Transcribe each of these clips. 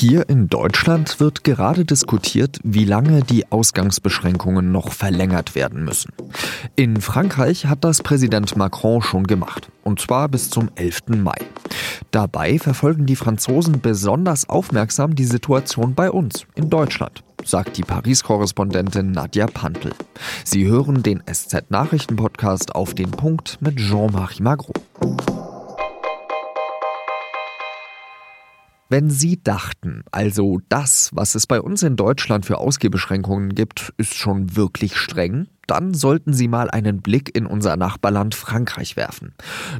Hier in Deutschland wird gerade diskutiert, wie lange die Ausgangsbeschränkungen noch verlängert werden müssen. In Frankreich hat das Präsident Macron schon gemacht, und zwar bis zum 11. Mai. Dabei verfolgen die Franzosen besonders aufmerksam die Situation bei uns in Deutschland, sagt die Paris-Korrespondentin Nadja Pantel. Sie hören den SZ-Nachrichten-Podcast auf den Punkt mit Jean-Marie Magro. Wenn Sie dachten, also das, was es bei uns in Deutschland für Ausgehbeschränkungen gibt, ist schon wirklich streng, dann sollten Sie mal einen Blick in unser Nachbarland Frankreich werfen.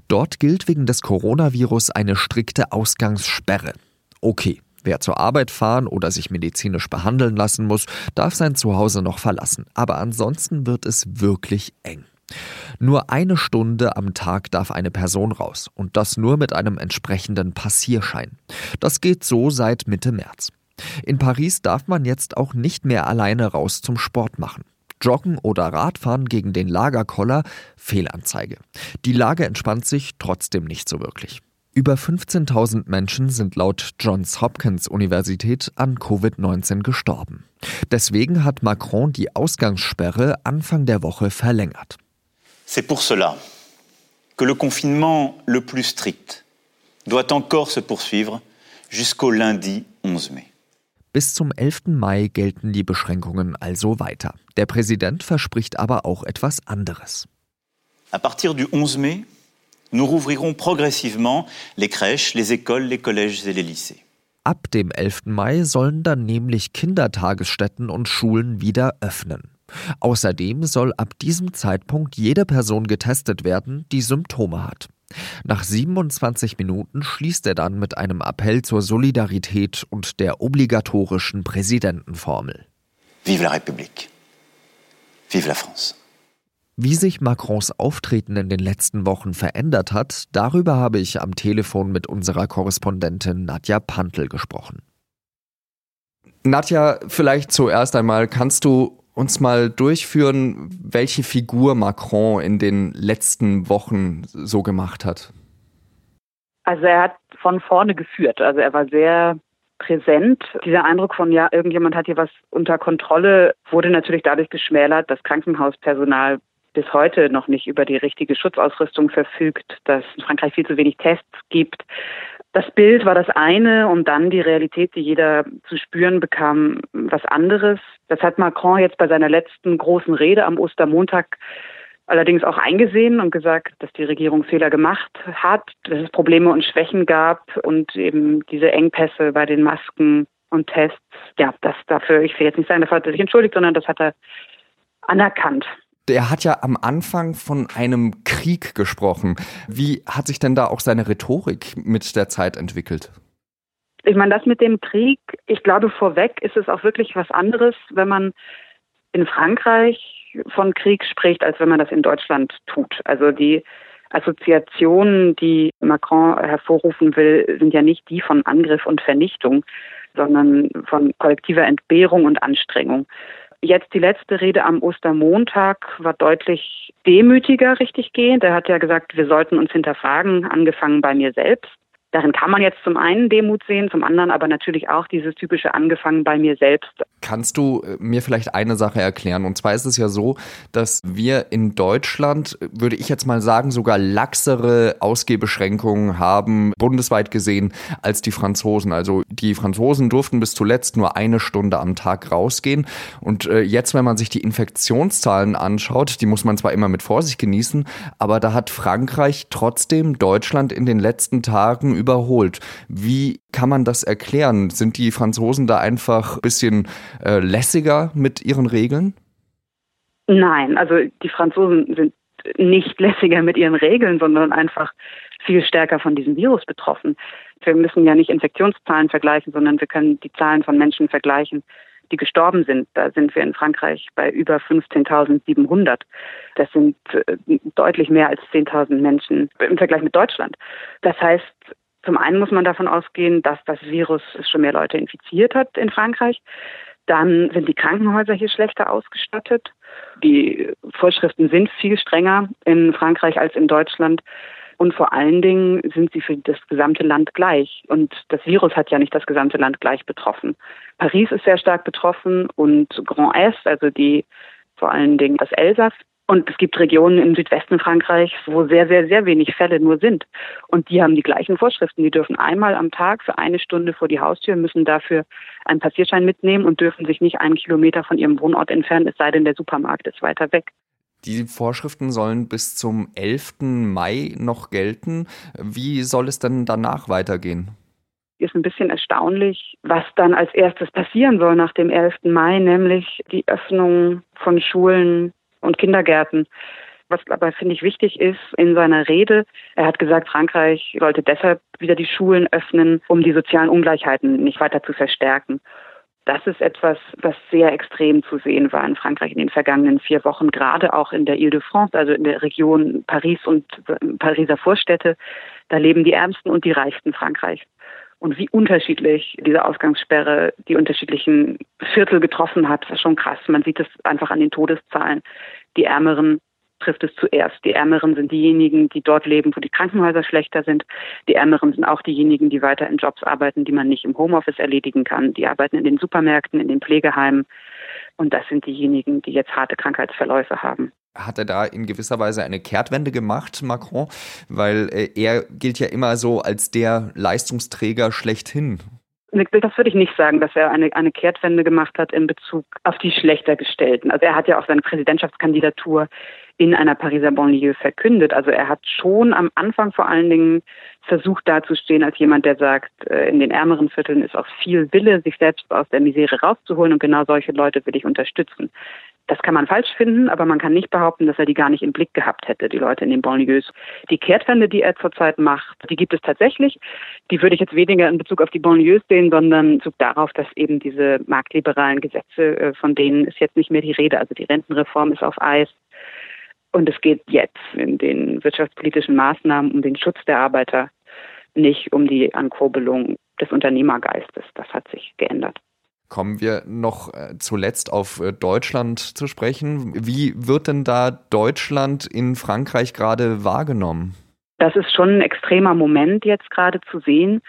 Dort gilt wegen des Coronavirus eine strikte Ausgangssperre. Okay, Wer zur Arbeit fahren oder sich medizinisch behandeln lassen muss, darf sein Zuhause noch verlassen. Aber ansonsten wird es wirklich eng. Nur eine Stunde am Tag darf eine Person raus und das nur mit einem entsprechenden Passierschein. Das geht so seit Mitte März. In Paris darf man jetzt auch nicht mehr alleine raus zum Sport machen. Joggen oder Radfahren gegen den Lagerkoller, Fehlanzeige. Die Lage entspannt sich trotzdem nicht so wirklich. Über 15.000 Menschen sind laut Johns Hopkins Universität an Covid-19 gestorben. Deswegen hat Macron die Ausgangssperre Anfang der Woche verlängert. C'est pour cela que le confinement le plus strict doit encore se poursuivre jusqu'au lundi 11 mai. Bis zum 11. Mai gelten die Beschränkungen also weiter. Der Präsident verspricht aber auch etwas anderes. À partir du 11 mai, nous rouvrirons progressivement les crèches, les écoles, les collèges et les lycées. Ab dem 11. Mai sollen dann nämlich Kindertagesstätten und Schulen wieder öffnen. Außerdem soll ab diesem Zeitpunkt jede Person getestet werden, die Symptome hat. Nach 27 Minuten schließt er dann mit einem Appell zur Solidarität und der obligatorischen Präsidentenformel. Vive la République. Vive la France. Wie sich Macrons Auftreten in den letzten Wochen verändert hat, darüber habe ich am Telefon mit unserer Korrespondentin Nadja Pantel gesprochen. Nadja, vielleicht zuerst einmal, kannst du uns mal durchführen, welche Figur Macron in den letzten Wochen so gemacht hat? Also er hat von vorne geführt. Also er war sehr präsent. Dieser Eindruck von, ja, irgendjemand hat hier was unter Kontrolle, wurde natürlich dadurch geschmälert, dass Krankenhauspersonal bis heute noch nicht über die richtige Schutzausrüstung verfügt, dass in Frankreich viel zu wenig Tests gibt, das Bild war das eine und dann die Realität, die jeder zu spüren bekam, was anderes. Das hat Macron jetzt bei seiner letzten großen Rede am Ostermontag allerdings auch eingesehen und gesagt, dass die Regierung Fehler gemacht hat, dass es Probleme und Schwächen gab und eben diese Engpässe bei den Masken und Tests. Ja, das dafür, ich will jetzt nicht sagen, dafür hat er sich entschuldigt, sondern das hat er anerkannt der hat ja am Anfang von einem Krieg gesprochen. Wie hat sich denn da auch seine Rhetorik mit der Zeit entwickelt? Ich meine, das mit dem Krieg, ich glaube, vorweg ist es auch wirklich was anderes, wenn man in Frankreich von Krieg spricht, als wenn man das in Deutschland tut. Also die Assoziationen, die Macron hervorrufen will, sind ja nicht die von Angriff und Vernichtung, sondern von kollektiver Entbehrung und Anstrengung. Jetzt die letzte Rede am Ostermontag war deutlich demütiger richtig gehend. Er hat ja gesagt, wir sollten uns hinterfragen, angefangen bei mir selbst. Darin kann man jetzt zum einen Demut sehen, zum anderen aber natürlich auch dieses typische angefangen bei mir selbst. Kannst du äh, mir vielleicht eine Sache erklären? Und zwar ist es ja so, dass wir in Deutschland, würde ich jetzt mal sagen, sogar laxere Ausgehbeschränkungen haben, bundesweit gesehen, als die Franzosen. Also die Franzosen durften bis zuletzt nur eine Stunde am Tag rausgehen. Und äh, jetzt, wenn man sich die Infektionszahlen anschaut, die muss man zwar immer mit Vorsicht genießen, aber da hat Frankreich trotzdem Deutschland in den letzten Tagen überholt. Wie kann man das erklären? Sind die Franzosen da einfach ein bisschen äh, lässiger mit ihren Regeln? Nein, also die Franzosen sind nicht lässiger mit ihren Regeln, sondern einfach viel stärker von diesem Virus betroffen. Wir müssen ja nicht Infektionszahlen vergleichen, sondern wir können die Zahlen von Menschen vergleichen, die gestorben sind. Da sind wir in Frankreich bei über 15.700. Das sind äh, deutlich mehr als 10.000 Menschen im Vergleich mit Deutschland. Das heißt, zum einen muss man davon ausgehen, dass das Virus schon mehr Leute infiziert hat in Frankreich. Dann sind die Krankenhäuser hier schlechter ausgestattet. Die Vorschriften sind viel strenger in Frankreich als in Deutschland. Und vor allen Dingen sind sie für das gesamte Land gleich. Und das Virus hat ja nicht das gesamte Land gleich betroffen. Paris ist sehr stark betroffen und Grand Est, also die vor allen Dingen das Elsass, und es gibt Regionen im Südwesten Frankreichs, wo sehr, sehr, sehr wenig Fälle nur sind. Und die haben die gleichen Vorschriften. Die dürfen einmal am Tag für eine Stunde vor die Haustür, müssen dafür einen Passierschein mitnehmen und dürfen sich nicht einen Kilometer von ihrem Wohnort entfernen, es sei denn, der Supermarkt ist weiter weg. Die Vorschriften sollen bis zum 11. Mai noch gelten. Wie soll es denn danach weitergehen? ist ein bisschen erstaunlich, was dann als erstes passieren soll nach dem 11. Mai, nämlich die Öffnung von Schulen und Kindergärten. Was aber, finde ich, wichtig ist in seiner Rede, er hat gesagt, Frankreich sollte deshalb wieder die Schulen öffnen, um die sozialen Ungleichheiten nicht weiter zu verstärken. Das ist etwas, was sehr extrem zu sehen war in Frankreich in den vergangenen vier Wochen, gerade auch in der Ile-de-France, also in der Region Paris und Pariser Vorstädte. Da leben die Ärmsten und die Reichsten Frankreichs und wie unterschiedlich diese Ausgangssperre die unterschiedlichen Viertel getroffen hat, ist schon krass. Man sieht es einfach an den Todeszahlen. Die Ärmeren trifft es zuerst. Die Ärmeren sind diejenigen, die dort leben, wo die Krankenhäuser schlechter sind. Die Ärmeren sind auch diejenigen, die weiter in Jobs arbeiten, die man nicht im Homeoffice erledigen kann. Die arbeiten in den Supermärkten, in den Pflegeheimen. Und das sind diejenigen, die jetzt harte Krankheitsverläufe haben hat er da in gewisser Weise eine Kehrtwende gemacht, Macron, weil äh, er gilt ja immer so als der Leistungsträger schlechthin. Das würde ich nicht sagen, dass er eine, eine Kehrtwende gemacht hat in Bezug auf die schlechter gestellten. Also er hat ja auch seine Präsidentschaftskandidatur in einer Pariser Banlieue verkündet. Also er hat schon am Anfang vor allen Dingen versucht dazustehen als jemand, der sagt, äh, in den ärmeren Vierteln ist auch viel Wille, sich selbst aus der Misere rauszuholen und genau solche Leute will ich unterstützen. Das kann man falsch finden, aber man kann nicht behaupten, dass er die gar nicht im Blick gehabt hätte, die Leute in den Banlieues. Die Kehrtwende, die er zurzeit macht, die gibt es tatsächlich. Die würde ich jetzt weniger in Bezug auf die Banlieues sehen, sondern in Bezug darauf, dass eben diese marktliberalen Gesetze, äh, von denen ist jetzt nicht mehr die Rede. Also die Rentenreform ist auf Eis. Und es geht jetzt in den wirtschaftspolitischen Maßnahmen um den Schutz der Arbeiter, nicht um die Ankurbelung des Unternehmergeistes. Das hat sich geändert. Kommen wir noch äh, zuletzt auf äh, Deutschland zu sprechen. Wie wird denn da Deutschland in Frankreich gerade wahrgenommen? Das ist schon ein extremer Moment jetzt gerade zu sehen.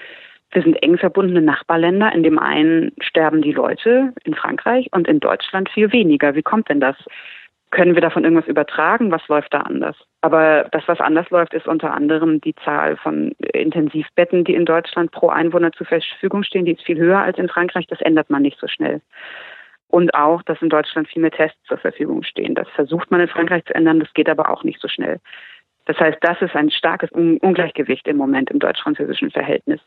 Wir sind eng verbundene Nachbarländer. In dem einen sterben die Leute in Frankreich und in Deutschland viel weniger. Wie kommt denn das? Können wir davon irgendwas übertragen? Was läuft da anders? Aber das, was anders läuft, ist unter anderem die Zahl von Intensivbetten, die in Deutschland pro Einwohner zur Verfügung stehen. Die ist viel höher als in Frankreich. Das ändert man nicht so schnell. Und auch, dass in Deutschland viel mehr Tests zur Verfügung stehen. Das versucht man in Frankreich zu ändern. Das geht aber auch nicht so schnell. Das heißt, das ist ein starkes Ungleichgewicht im Moment im deutsch-französischen Verhältnis.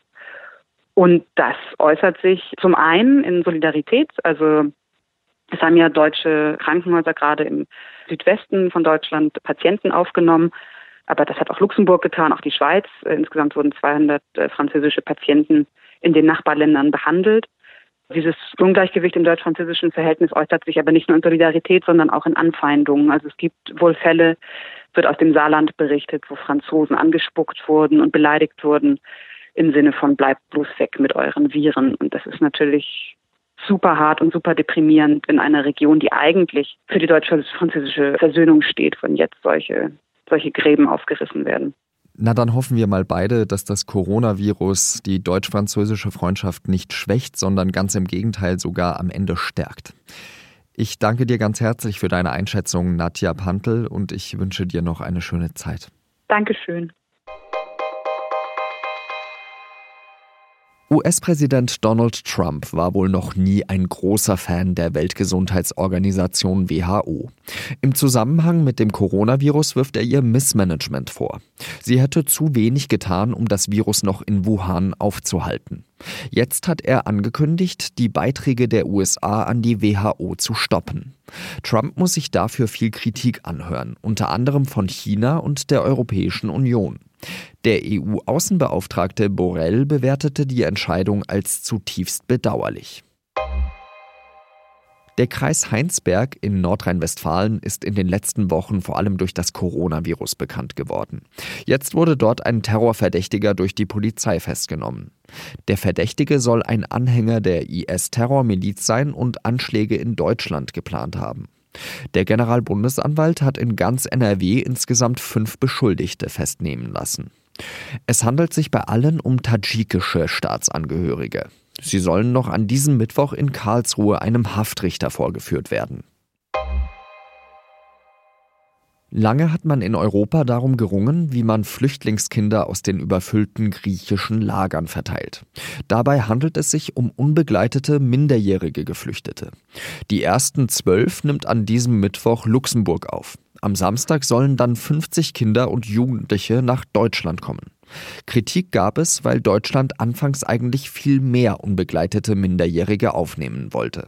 Und das äußert sich zum einen in Solidarität, also es haben ja deutsche Krankenhäuser gerade im Südwesten von Deutschland Patienten aufgenommen. Aber das hat auch Luxemburg getan, auch die Schweiz. Äh, insgesamt wurden 200 äh, französische Patienten in den Nachbarländern behandelt. Dieses Ungleichgewicht im deutsch-französischen Verhältnis äußert sich aber nicht nur in Solidarität, sondern auch in Anfeindungen. Also es gibt wohl Fälle, wird aus dem Saarland berichtet, wo Franzosen angespuckt wurden und beleidigt wurden im Sinne von bleibt bloß weg mit euren Viren. Und das ist natürlich super hart und super deprimierend in einer Region, die eigentlich für die deutsche-französische Versöhnung steht, wenn jetzt solche, solche Gräben aufgerissen werden. Na, dann hoffen wir mal beide, dass das Coronavirus die deutsch-französische Freundschaft nicht schwächt, sondern ganz im Gegenteil sogar am Ende stärkt. Ich danke dir ganz herzlich für deine Einschätzung, Nadja Pantel, und ich wünsche dir noch eine schöne Zeit. Dankeschön. US-Präsident Donald Trump war wohl noch nie ein großer Fan der Weltgesundheitsorganisation WHO. Im Zusammenhang mit dem Coronavirus wirft er ihr Missmanagement vor. Sie hätte zu wenig getan, um das Virus noch in Wuhan aufzuhalten. Jetzt hat er angekündigt, die Beiträge der USA an die WHO zu stoppen. Trump muss sich dafür viel Kritik anhören, unter anderem von China und der Europäischen Union. Der EU-Außenbeauftragte Borrell bewertete die Entscheidung als zutiefst bedauerlich. Der Kreis Heinsberg in Nordrhein-Westfalen ist in den letzten Wochen vor allem durch das Coronavirus bekannt geworden. Jetzt wurde dort ein Terrorverdächtiger durch die Polizei festgenommen. Der Verdächtige soll ein Anhänger der IS-Terrormiliz sein und Anschläge in Deutschland geplant haben. Der Generalbundesanwalt hat in ganz NRW insgesamt fünf Beschuldigte festnehmen lassen. Es handelt sich bei allen um tadschikische Staatsangehörige. Sie sollen noch an diesem Mittwoch in Karlsruhe einem Haftrichter vorgeführt werden. Lange hat man in Europa darum gerungen, wie man Flüchtlingskinder aus den überfüllten griechischen Lagern verteilt. Dabei handelt es sich um unbegleitete minderjährige Geflüchtete. Die ersten zwölf nimmt an diesem Mittwoch Luxemburg auf. Am Samstag sollen dann 50 Kinder und Jugendliche nach Deutschland kommen. Kritik gab es, weil Deutschland anfangs eigentlich viel mehr unbegleitete Minderjährige aufnehmen wollte.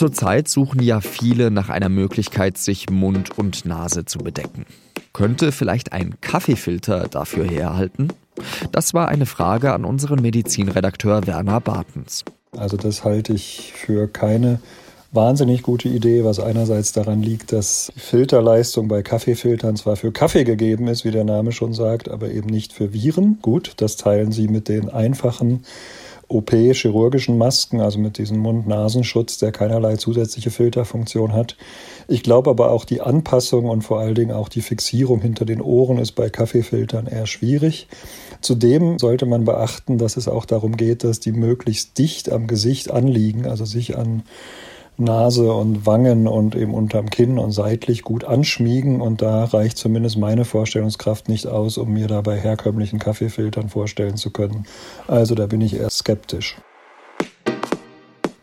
Zurzeit suchen ja viele nach einer Möglichkeit, sich Mund und Nase zu bedecken. Könnte vielleicht ein Kaffeefilter dafür herhalten? Das war eine Frage an unseren Medizinredakteur Werner Bartens. Also das halte ich für keine wahnsinnig gute Idee, was einerseits daran liegt, dass Filterleistung bei Kaffeefiltern zwar für Kaffee gegeben ist, wie der Name schon sagt, aber eben nicht für Viren. Gut, das teilen sie mit den einfachen OP-chirurgischen Masken, also mit diesem Mund-Nasenschutz, der keinerlei zusätzliche Filterfunktion hat. Ich glaube aber auch die Anpassung und vor allen Dingen auch die Fixierung hinter den Ohren ist bei Kaffeefiltern eher schwierig. Zudem sollte man beachten, dass es auch darum geht, dass die möglichst dicht am Gesicht anliegen, also sich an Nase und Wangen und eben unterm Kinn und seitlich gut anschmiegen. Und da reicht zumindest meine Vorstellungskraft nicht aus, um mir da bei herkömmlichen Kaffeefiltern vorstellen zu können. Also da bin ich eher skeptisch.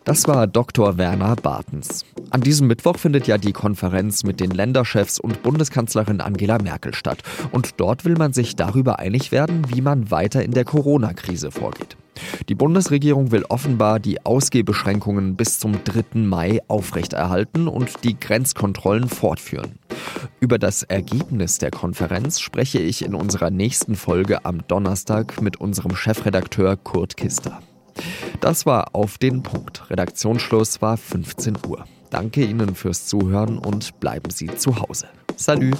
Das war Dr. Werner Bartens. An diesem Mittwoch findet ja die Konferenz mit den Länderchefs und Bundeskanzlerin Angela Merkel statt. Und dort will man sich darüber einig werden, wie man weiter in der Corona-Krise vorgeht. Die Bundesregierung will offenbar die Ausgehbeschränkungen bis zum 3. Mai aufrechterhalten und die Grenzkontrollen fortführen. Über das Ergebnis der Konferenz spreche ich in unserer nächsten Folge am Donnerstag mit unserem Chefredakteur Kurt Kister. Das war auf den Punkt. Redaktionsschluss war 15 Uhr. Danke Ihnen fürs Zuhören und bleiben Sie zu Hause. Salü!